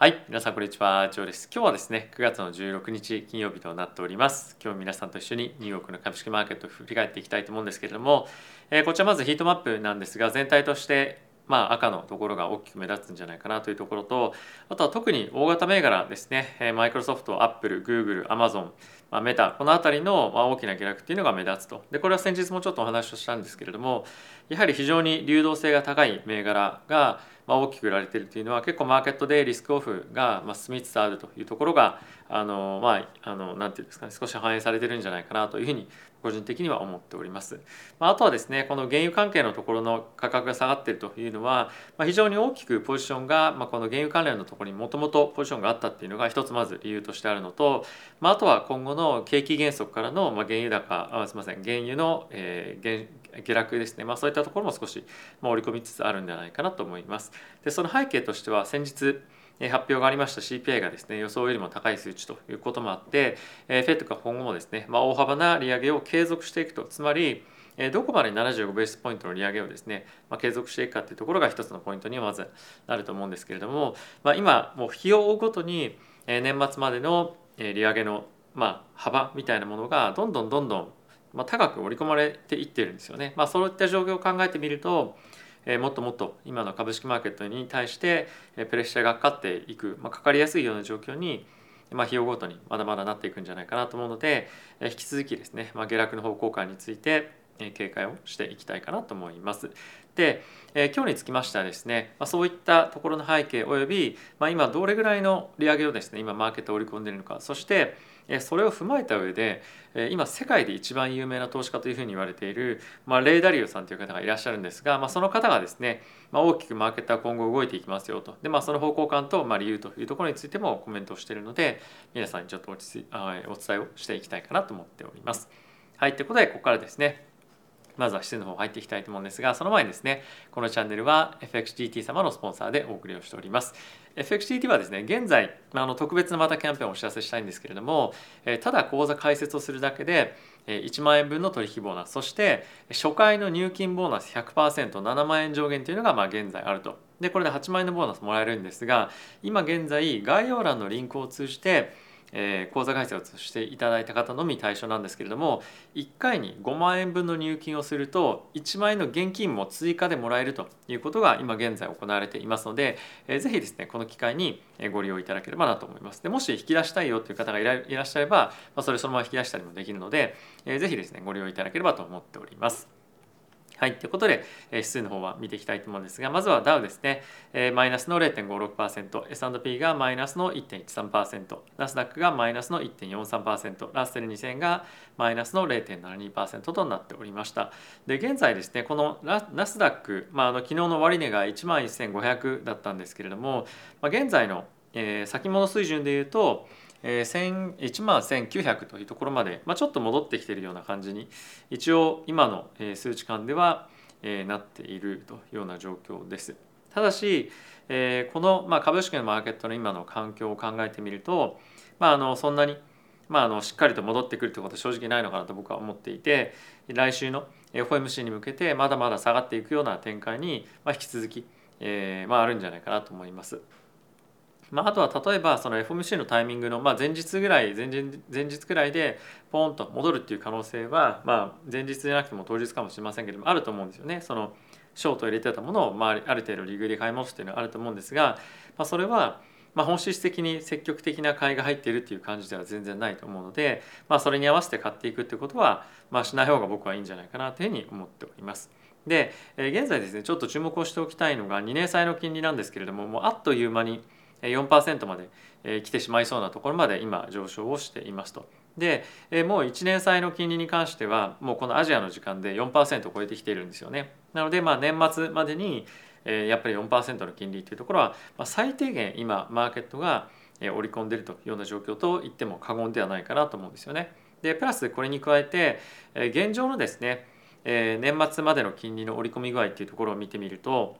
はい、皆さんこんにちは、ジョーです。今日はですね、9月の16日金曜日となっております。今日皆さんと一緒にニューヨークの株式マーケットを振り返っていきたいと思うんですけれども、えーこちらまずヒートマップなんですが、全体としてまあ赤のところが大きく目立つんじゃないかなというところと、あとは特に大型銘柄ですね、マイクロソフト、アップル、グーグル、アマゾン、まあ、メタ、この辺りの大きな下落っていうのが目立つと。で、これは先日もちょっとお話をしたんですけれども、やはり非常に流動性が高い銘柄が大きく売られているというのは結構マーケットでリスクオフが進みつつあるというところがあのまああのなんていうんですかね少し反映されてるんじゃないかなというふうに個人的には思っております。あ、とはですねこの原油関係のところの価格が下がっているというのは、非常に大きくポジションが、この原油関連のところにもともとポジションがあったっていうのが一つまず理由としてあるのと、あ、とは今後の景気減速からの、原油高あすみません原油の、えー、下落ですね、まあ、そういったところも少し、まあ、織り込みつつあるんじゃないかなと思います。でその背景としては先日発表がありました CPI がですね予想よりも高い数値ということもあって、えー、FED が今後もですね、まあ、大幅な利上げを継続していくとつまりどこまで75ベースポイントの利上げをですね、まあ、継続していくかというところが一つのポイントにはまずなると思うんですけれども、まあ、今もう日を追うごとに年末までの利上げのまあ幅みたいなものがどんどんどんどんまあ高く織り込まれていってるんですよね。まあ、そういった状況を考えてみるとえもっともっと今の株式マーケットに対してプレッシャーがかかっていく、まあ、かかりやすいような状況にまあ、日をごとにまだまだなっていくんじゃないかなと思うので、え引き続きですね、まあ、下落の方向感について警戒をしていきたいかなと思います。で、えー今日につきましてはですね、まあ、そういったところの背景および、まあ、今どれぐらいの利上げをですね今マーケットを織り込んでいるのかそしてそれを踏まえた上で今世界で一番有名な投資家というふうに言われている、まあ、レイ・ダリオさんという方がいらっしゃるんですが、まあ、その方がですね、まあ、大きくマーケットは今後動いていきますよとで、まあ、その方向感と、ま、理由というところについてもコメントをしているので皆さんにちょっと落ちお伝えをしていきたいかなと思っております。はいということでここからですねまずは指数の方入っていきたいと思うんですが、その前にですね、このチャンネルは FXGT 様のスポンサーでお送りをしております。FXGT はですね、現在、まあの特別なまたキャンペーンをお知らせしたいんですけれども、えただ口座開設をするだけで、え1万円分の取引ボーナス、そして初回の入金ボーナス100%、7万円上限というのがま現在あると。で、これで8万円のボーナスもらえるんですが、今現在、概要欄のリンクを通じて、えー口座開設をしていただいた方のみ対象なんですけれども1回に5万円分の入金をすると1万円の現金も追加でもらえるということが今現在行われていますので、えーぜひですねこの機会にご利用いただければなと思いますでもし引き出したいよという方がいらいらっしゃれば、まあ、それそのまま引き出したりもできるので、えーぜひですねご利用いただければと思っております。はい、ということで、えー指数の方は見ていきたいと思うんですが、まずはダウですね、えーマイナスの0.56%、S&P がマイナスの1.13%、ナスダックがマイナスの1.43%、ラッセル2000がマイナスの0.72%となっておりました。で、現在ですね、このナスダック、まあ、あの昨日の終値が11,500だったんですけれども、まあ、現在の、えー先物水準でいうと、えー、1万1900というところまで、まあ、ちょっと戻ってきているような感じに一応今の数値間では、えーなっているというような状況です。ただし、えーこの、まあ、株式のマーケットの今の環境を考えてみると、まあ、あのそんなに、まあ、あのしっかりと戻ってくるということは正直ないのかなと僕は思っていて来週の FOMC に向けてまだまだ下がっていくような展開に、まあ、引き続き、えーまあ、あるんじゃないかなと思います。まあ、あとは例えばその FOMC のタイミングの、まあ、前日ぐらい前日前日ぐらいでポーンと戻るっていう可能性は、まあ、前日じゃなくても当日かもしれませんけどもあると思うんですよね。そのショート入れてたものを、まあ、ある程度利食いで買い戻すっていうのはあると思うんですが、まあ、それは、まあ、本質的に積極的な買いが入っているっていう感じでは全然ないと思うので、まあ、それに合わせて買っていくってことは、まあ、しない方が僕はいいんじゃないかなというふうに思っております。で、えー現在ですねちょっと注目をしておきたいのが2年債の金利なんですけれどももうあっという間に4%までえ来てしまいそうなところまで今上昇をしていますと。でえもう1年債の金利に関してはもうこのアジアの時間で4%を超えてきているんですよね。なのでまあ年末までにえやっぱり4%の金利というところはま最低限今マーケットがえ織り込んでいるというような状況と言っても過言ではないかなと思うんですよね。でプラスこれに加えてえ現状のですねえ年末までの金利の織り込み具合っていうところを見てみると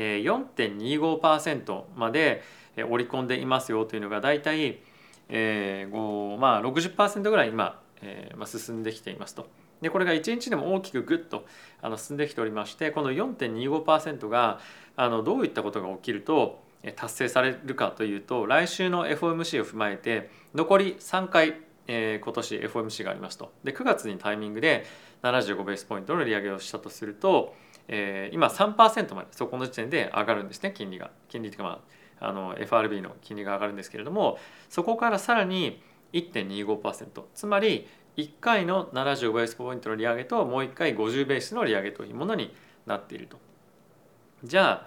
4.25%までえー織り込んでいますよというのが大体えーまあ60%ぐらい今、えーまあ、進んできていますと。でこれが1日でも大きくグッとあの進んできておりましてこの4.25%があのどういったことが起きると達成されるかというと来週の FOMC を踏まえて残り3回、えー、今年 FOMC がありますとで9月にタイミングで75ベースポイントの利上げをしたとすると、えー、今3%までそこの時点で上がるんですね金利が金利というかまああの FRB の金利が上がるんですけれどもそこからさらに1.25%つまり1回の75ベースポイントの利上げともう1回50ベースの利上げというものになっていると。じゃあ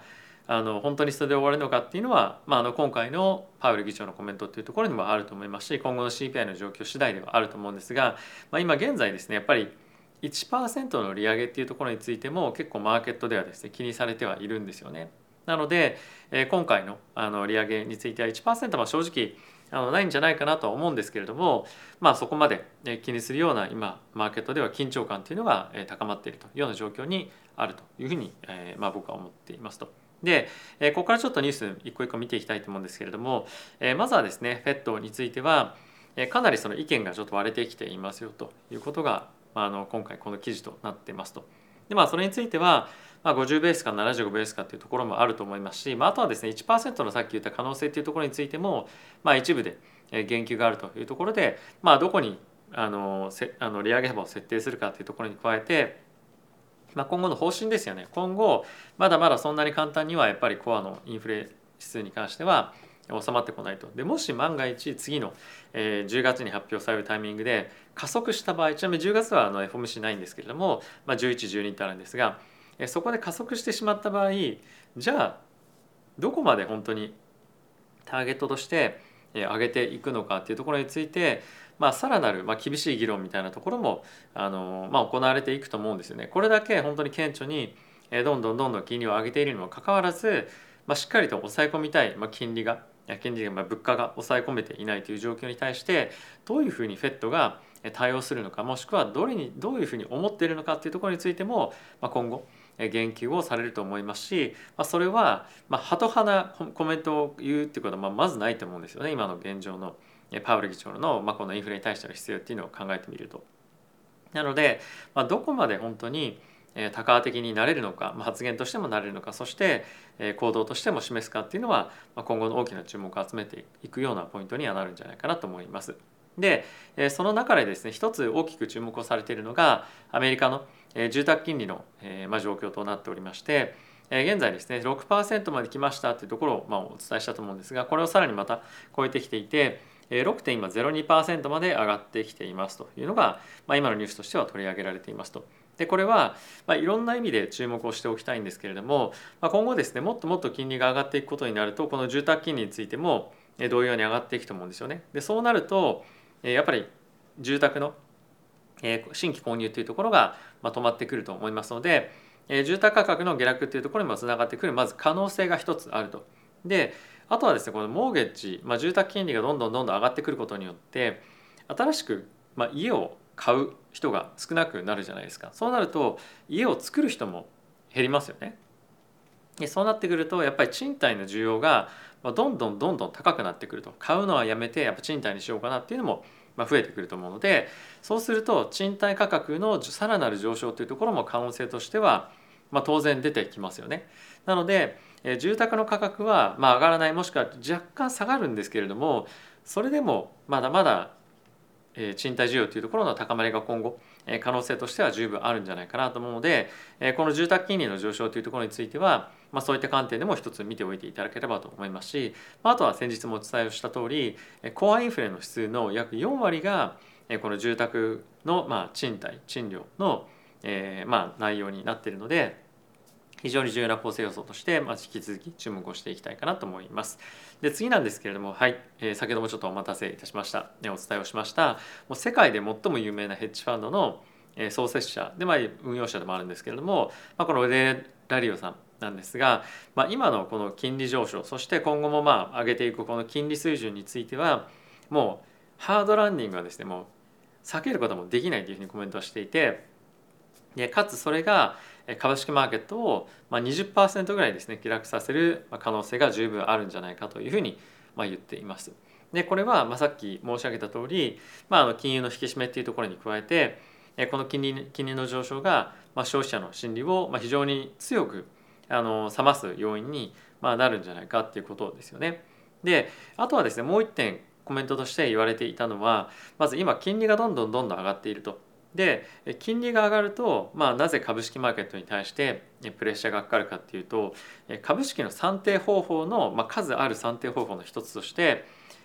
あの本当にそれで終わるのかっていうのは、まあ、あの今回のパウエル議長のコメントっていうところにもあると思いますし今後の CPI の状況次第ではあると思うんですが、まあ、今現在ですねやっぱり1%の利上げっていうところについても結構マーケットではですね気にされてはいるんですよね。なので、え今回のあの利上げについては1%は正直あのないんじゃないかなとは思うんですけれども、まあ、そこまで気にするような今マーケットでは緊張感というのが高まっているというような状況にあるというふうに、えまあ、僕は思っていますと。で、ここからちょっとニュース一個一個見ていきたいと思うんですけれども、まずはですね FED についてはかなりその意見がちょっと割れてきていますよということが、まあ、あの今回この記事となっていますと。でまあそれについては、まあ、50ベースか75ベースかというところもあると思いますし、まあ、あとはですね1%のさっき言った可能性というところについても、まあ、一部で言及があるというところで、まあ、どこにあのせあの利上げ幅を設定するかというところに加えて、まあ、今後の方針ですよね今後まだまだそんなに簡単にはやっぱりコアのインフレ指数に関しては収まってこないとでもし万が一次の、えー、10月に発表されるタイミングで加速した場合ちなみに10月はあの FOMC ないんですけれども、まあ、1112ってあるんですが、えー、そこで加速してしまった場合じゃあどこまで本当にターゲットとしてえ上げていくのかっていうところについて、まあ、さらなる、まあ、厳しい議論みたいなところもあの、まあ、行われていくと思うんですよね。これだけ本当に顕著にどんどんどんどん金利を上げているにもかかわらず、まあ、しっかりと抑え込みたい、まあ、金利が金利が物価が抑え込めていないという状況に対してどういうふうに FED が対応するのかもしくはどれにどういうふうに思っているのかっていうところについても、まあ、今後言及をされると思いますし、まあ、それは、まあ、ハト派なコメントを言うっていうことはままずないと思うんですよね今の現状のパウエル議長の、まあ、このインフレに対しての姿勢っていうのを考えてみると。なので、まあ、どこまで本当に多価的になれるのか発言としてもなれるのかそして行動としても示すかっていうのは今後の大きな注目を集めていくようなポイントにはなるんじゃないかなと思います。でその中でですね一つ大きく注目をされているのがアメリカの住宅金利の状況となっておりまして現在ですね6%まで来ましたというところをお伝えしたと思うんですがこれをさらにまた超えてきていて6.02%まで上がってきていますというのが今のニュースとしては取り上げられていますと。でこれは、まあ、いろんな意味で注目をしておきたいんですけれども、まあ、今後ですねもっともっと金利が上がっていくことになるとこの住宅金利についても同様に上がっていくと思うんですよね。でそうなるとやっぱり住宅の新規購入というところが止まってくると思いますので住宅価格の下落というところにもつながってくるまず可能性が一つあると。であとはですねこのモーゲッジ、まあ、住宅金利がどんどんどんどん上がってくることによって新しく、ま、家を買う人が少なくなるじゃないですか。そうなると家を作る人も減りますよね。でそうなってくるとやっぱり賃貸の需要がどんどんどんどん高くなってくると。買うのはやめてやっぱ賃貸にしようかなっていうのも増えてくると思うのでそうすると賃貸価格のさらなる上昇というところも可能性としてはまあ、当然出てきますよね。なので住宅の価格はまあ上がらないもしくは若干下がるんですけれどもそれでもまだまだ賃貸需要というところの高まりが今後可能性としては十分あるんじゃないかなと思うのでこの住宅金利の上昇というところについては、まあ、そういった観点でも一つ見ておいていただければと思いますしあとは先日もお伝えをした通りコアインフレの指数の約4割がこの住宅のま賃貸賃料のえ、ま、内容になっているので非常に重要な構成要素として、まあ、引き続き注目をしていきたいかなと思います。で次なんですけれども、はい、えー、先ほどもちょっとお待たせいたしました、ね、お伝えをしました。もう世界で最も有名なヘッジファンドの、え、創設者で、まあ、運用者でもあるんですけれども、まあ、このレイ・ラリオさんなんですが、まあ、今のこの金利上昇そして今後もまあ上げていくこの金利水準についてはもうハードランディングはですねもう避けることもできないというふうにコメントをしていてでかつそれが株式マーケットを20%ぐらいですね下落させる可能性が十分あるんじゃないかというふうに言っています。でこれはまさっき申し上げた通り、まあ、あの金融の引き締めっていうところに加えてこの金利金利の上昇が消費者の心理を非常に強くあの冷ます要因にまあ、なるんじゃないかっていうことですよね。であとはですねもう一点コメントとして言われていたのはまず今金利がどんどんどんどん上がっていると。で金利が上がると、まあ、なぜ株式マーケットに対してプレッシャーがかかるかっていうと株式の算定方法の、まあ、数ある算定方法の一つとして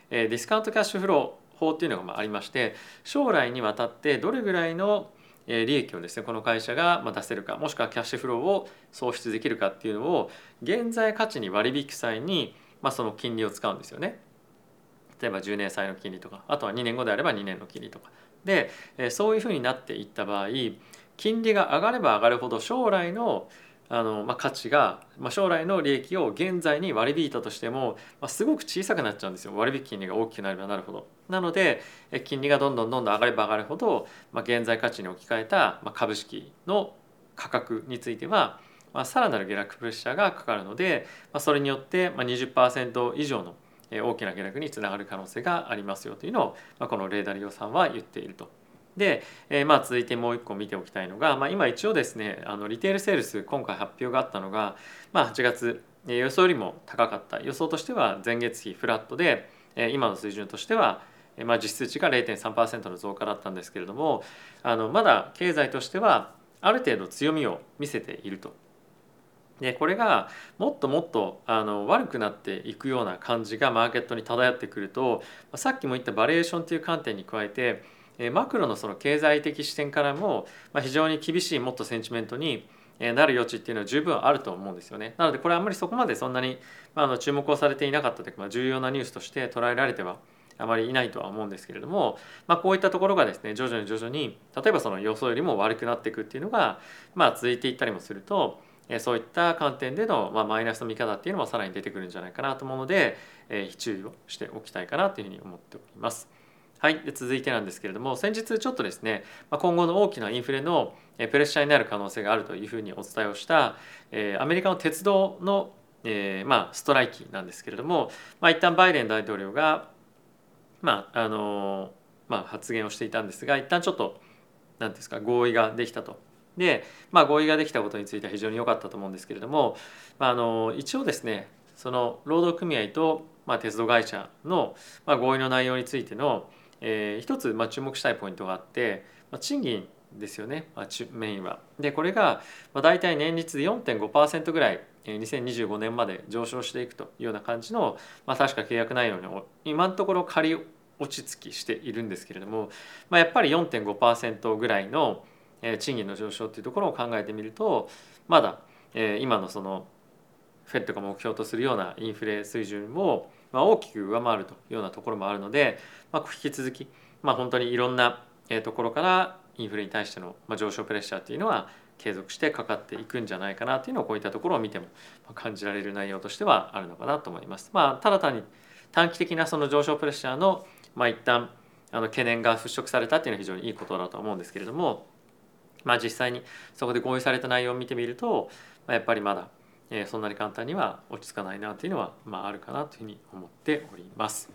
ディスカウントキャッシュフロー法っていうのがありまして将来にわたってどれぐらいの利益をですねこの会社が出せるかもしくはキャッシュフローを創出できるかっていうのを現在価値に割り引く際に、まあ、その金利を使うんですよね。例えば10年債の金利とかあとは2年後であれば2年の金利とかでそういうふうになっていった場合金利が上がれば上がるほど将来のあの、まあ、価値が、まあ、将来の利益を現在に割り引いたとしても、まあ、すごく小さくなっちゃうんですよ割引金利が大きくなればなるほど。なので金利がどんどんどんどん上がれば上がるほど、まあ、現在価値に置き換えた、まあ、株式の価格については、まあ、さらなる下落プレッシャーがかかるので、まあ、それによって、まあ、20%以上の大きな下落につながる可能性がありますよというのを、ま、このレーダリオさんは言っていると。で、えー、まあ続いてもう一個見ておきたいのが、まあ、今一応ですねあのリテールセールス今回発表があったのが、まあ、8月予想よりも高かった予想としては前月比フラットで今の水準としてはまあ、実質値が0.3%の増加だったんですけれどもあのまだ経済としてはある程度強みを見せているとでこれがもっともっとあの悪くなっていくような感じがマーケットに漂ってくるとさっきも言ったバリエーションという観点に加えてマクロのその経済的視点からも非常に厳しいもっとセンチメントになる余地っていうのは十分あると思うんですよね。なのでこれあんまりそこまでそんなにまあの注目をされていなかったというか、まあ、重要なニュースとして捉えられてはあまりいないとは思うんですけれども、まあ、こういったところがですね徐々に徐々に例えばその予想よりも悪くなっていくっていうのが、まあ、続いていったりもするとそういった観点での、まあ、マイナスの見方っていうのもさらに出てくるんじゃないかなと思うので、え、注意をしておきたいかなというふうに思っております。はい、で続いてなんですけれども先日ちょっとですね今後の大きなインフレのプレッシャーになる可能性があるというふうにお伝えをした、え、アメリカの鉄道の、え、まあ、ストライキなんですけれども、まあ、一旦バイデン大統領が、まああのまあ、発言をしていたんですが一旦ちょっと何ですか合意ができたとで、まあ、合意ができたことについては非常に良かったと思うんですけれども、まあ、あの一応ですねその労働組合と、まあ、鉄道会社の、まあ、合意の内容についての、えー、一つ、まあ、注目したいポイントがあって、まあ、賃金ですよね、まあ、メインは。でこれが、まあ、大体年率で4.5%ぐらい2025年まで上昇していくというような感じの、まあ、確か契約内容に今のところ仮落ち着きしているんですけれども、まあ、やっぱり4.5%ぐらいの賃金の上昇っていうところを考えてみるとまだ今のそのフェットが目標とするようなインフレ水準を大きく上回るというようなところもあるので、ま、引き続き、ま、本当にいろんなところからインフレに対しての上昇プレッシャーっていうのは継続してかかっていくんじゃないかなっていうのをこういったところを見ても感じられる内容としてはあるのかなと思います。まあ、ただ単に短期的なその上昇プレッシャーの、まあ、一旦あの懸念が払拭されたっていうのは非常にいいことだと思うんですけれどもまあ、実際にそこで合意された内容を見てみると、まあ、やっぱりまだ、えー、そんなに簡単には落ち着かないなというのは、まあ、あるかなというふうに思っております。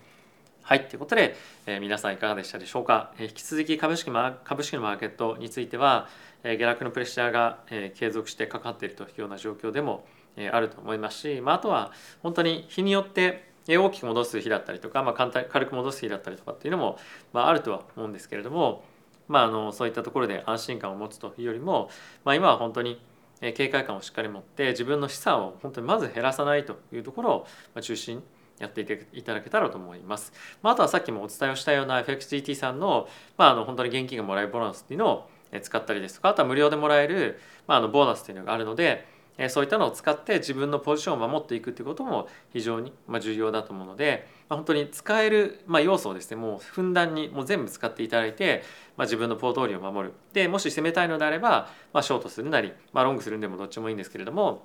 はい、ということで、えー、皆さんいかがでしたでしょうか？えー、引き続き株式株式のマーケットについては、えー、下落のプレッシャーが、えー、継続してかかっているというような状況でも、えー、あると思いますし、まあ、あとは本当に日によって大きく戻す日だったりとか、まあ、簡単軽く戻す日だったりとかっていうのも、まあ、あるとは思うんですけれども、まあ、あのそういったところで安心感を持つというよりも、まあ、今は本当に警戒感をしっかり持って自分の資産を本当にまず減らさないというところを中心にやっていただけたらと思います。まあ、あとはさっきもお伝えをしたような FXGT さんの,、まあ、あの本当に現金がもらえるボーナスっていうのを使ったりですとかあとは無料でもらえる、まあ、あのボーナスっていうのがあるのでそういったのを使って自分のポジションを守っていくっていうことも非常に重要だと思うので本当に使える要素をですねもうふんだんにもう全部使っていただいて自分のポートフォリオを守るでもし攻めたいのであればショートするなりロングするんでもどっちもいいんですけれども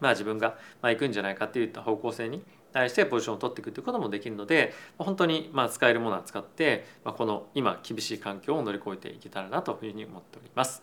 まあ自分が行くんじゃないかっていった方向性に対してポジションを取っていくということもできるので本当にまあ使えるものは使ってこの今厳しい環境を乗り越えていけたらなというふうに思っております。